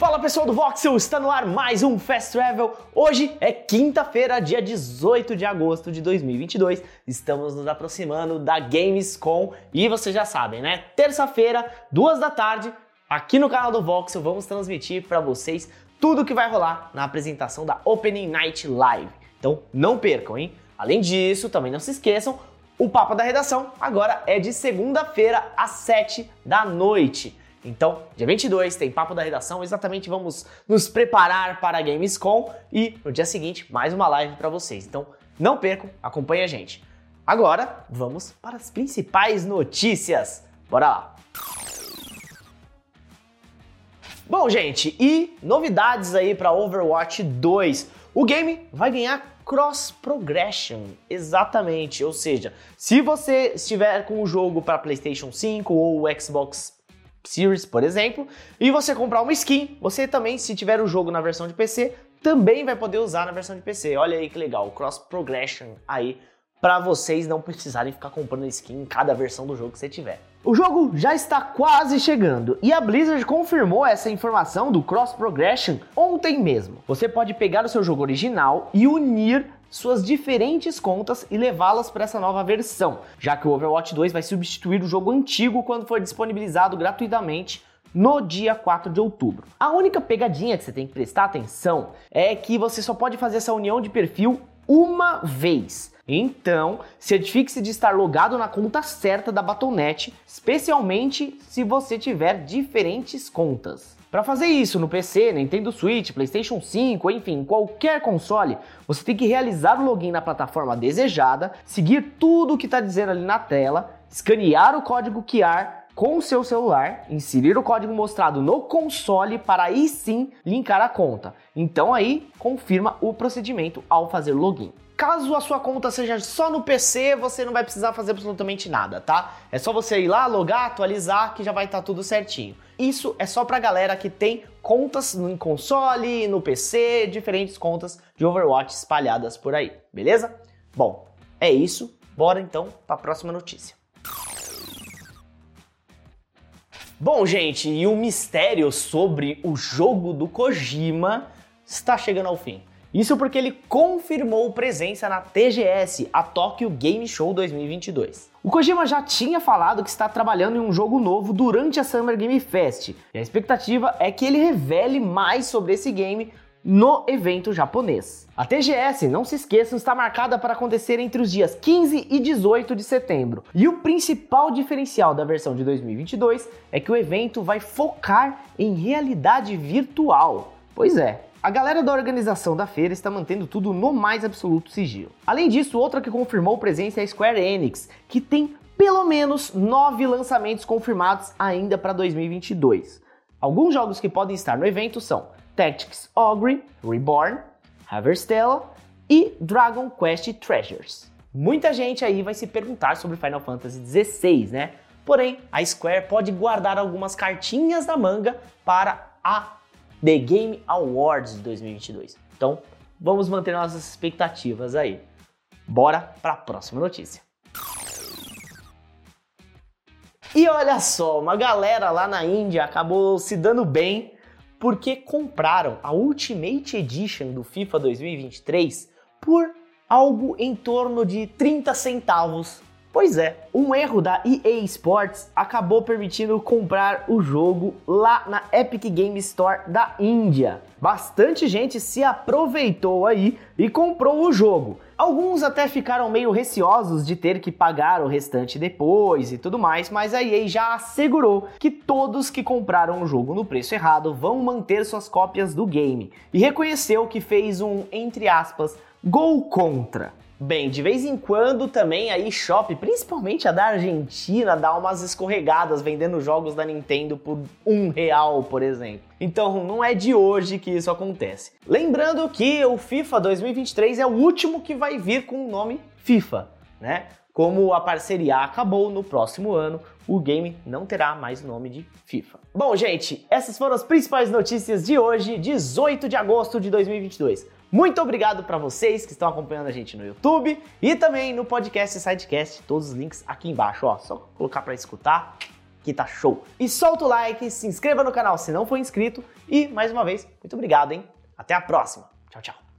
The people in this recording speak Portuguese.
Fala pessoal do Voxel, está no ar mais um Fast Travel. Hoje é quinta-feira, dia 18 de agosto de 2022. Estamos nos aproximando da Gamescom e vocês já sabem, né? Terça-feira, duas da tarde, aqui no canal do Voxel, vamos transmitir para vocês tudo o que vai rolar na apresentação da Opening Night Live. Então não percam, hein? Além disso, também não se esqueçam, o Papo da Redação agora é de segunda-feira às 7 da noite. Então, dia 22 tem Papo da Redação, exatamente vamos nos preparar para a Gamescom e no dia seguinte mais uma live para vocês. Então, não percam, acompanhe a gente. Agora, vamos para as principais notícias. Bora lá! Bom, gente, e novidades aí para Overwatch 2. O game vai ganhar cross progression, exatamente. Ou seja, se você estiver com o jogo para PlayStation 5 ou Xbox Series, por exemplo, e você comprar uma skin, você também, se tiver o jogo na versão de PC, também vai poder usar na versão de PC. Olha aí que legal, cross progression aí para vocês não precisarem ficar comprando skin em cada versão do jogo que você tiver. O jogo já está quase chegando e a Blizzard confirmou essa informação do cross progression ontem mesmo. Você pode pegar o seu jogo original e unir suas diferentes contas e levá-las para essa nova versão, já que o Overwatch 2 vai substituir o jogo antigo quando for disponibilizado gratuitamente no dia 4 de outubro. A única pegadinha que você tem que prestar atenção é que você só pode fazer essa união de perfil uma vez. Então, certifique-se de estar logado na conta certa da Battle.net, especialmente se você tiver diferentes contas. Para fazer isso no PC, Nintendo Switch, PlayStation 5, enfim, qualquer console, você tem que realizar o login na plataforma desejada, seguir tudo o que está dizendo ali na tela, escanear o código QR com o seu celular, inserir o código mostrado no console para aí sim linkar a conta. Então aí confirma o procedimento ao fazer o login. Caso a sua conta seja só no PC, você não vai precisar fazer absolutamente nada, tá? É só você ir lá, logar, atualizar, que já vai estar tá tudo certinho. Isso é só pra galera que tem contas no console, no PC, diferentes contas de Overwatch espalhadas por aí, beleza? Bom, é isso. Bora então para a próxima notícia. Bom, gente, e o mistério sobre o jogo do Kojima está chegando ao fim. Isso porque ele confirmou presença na TGS, a Tokyo Game Show 2022. O Kojima já tinha falado que está trabalhando em um jogo novo durante a Summer Game Fest, e a expectativa é que ele revele mais sobre esse game no evento japonês. A TGS, não se esqueçam, está marcada para acontecer entre os dias 15 e 18 de setembro. E o principal diferencial da versão de 2022 é que o evento vai focar em realidade virtual. Pois é, a galera da organização da feira está mantendo tudo no mais absoluto sigilo. Além disso, outra que confirmou presença é a Square Enix, que tem pelo menos nove lançamentos confirmados ainda para 2022. Alguns jogos que podem estar no evento são Tactics Ogre, Reborn, Haverstella e Dragon Quest Treasures. Muita gente aí vai se perguntar sobre Final Fantasy XVI, né? Porém, a Square pode guardar algumas cartinhas na manga para a The Game Awards de 2022. Então, vamos manter nossas expectativas aí. Bora para a próxima notícia. E olha só, uma galera lá na Índia acabou se dando bem porque compraram a Ultimate Edition do FIFA 2023 por algo em torno de 30 centavos Pois é, um erro da EA Sports acabou permitindo comprar o jogo lá na Epic Game Store da Índia. Bastante gente se aproveitou aí e comprou o jogo. Alguns até ficaram meio receosos de ter que pagar o restante depois e tudo mais, mas a EA já assegurou que todos que compraram o jogo no preço errado vão manter suas cópias do game e reconheceu que fez um, entre aspas, gol contra. Bem, de vez em quando também a eShop, principalmente a da Argentina, dá umas escorregadas vendendo jogos da Nintendo por um real, por exemplo. Então não é de hoje que isso acontece. Lembrando que o FIFA 2023 é o último que vai vir com o nome FIFA, né? Como a parceria acabou no próximo ano, o game não terá mais o nome de FIFA. Bom, gente, essas foram as principais notícias de hoje, 18 de agosto de 2022. Muito obrigado para vocês que estão acompanhando a gente no YouTube e também no podcast Sidecast, todos os links aqui embaixo, ó, só colocar para escutar que tá show. E solta o like, se inscreva no canal se não for inscrito e, mais uma vez, muito obrigado, hein? Até a próxima. Tchau, tchau.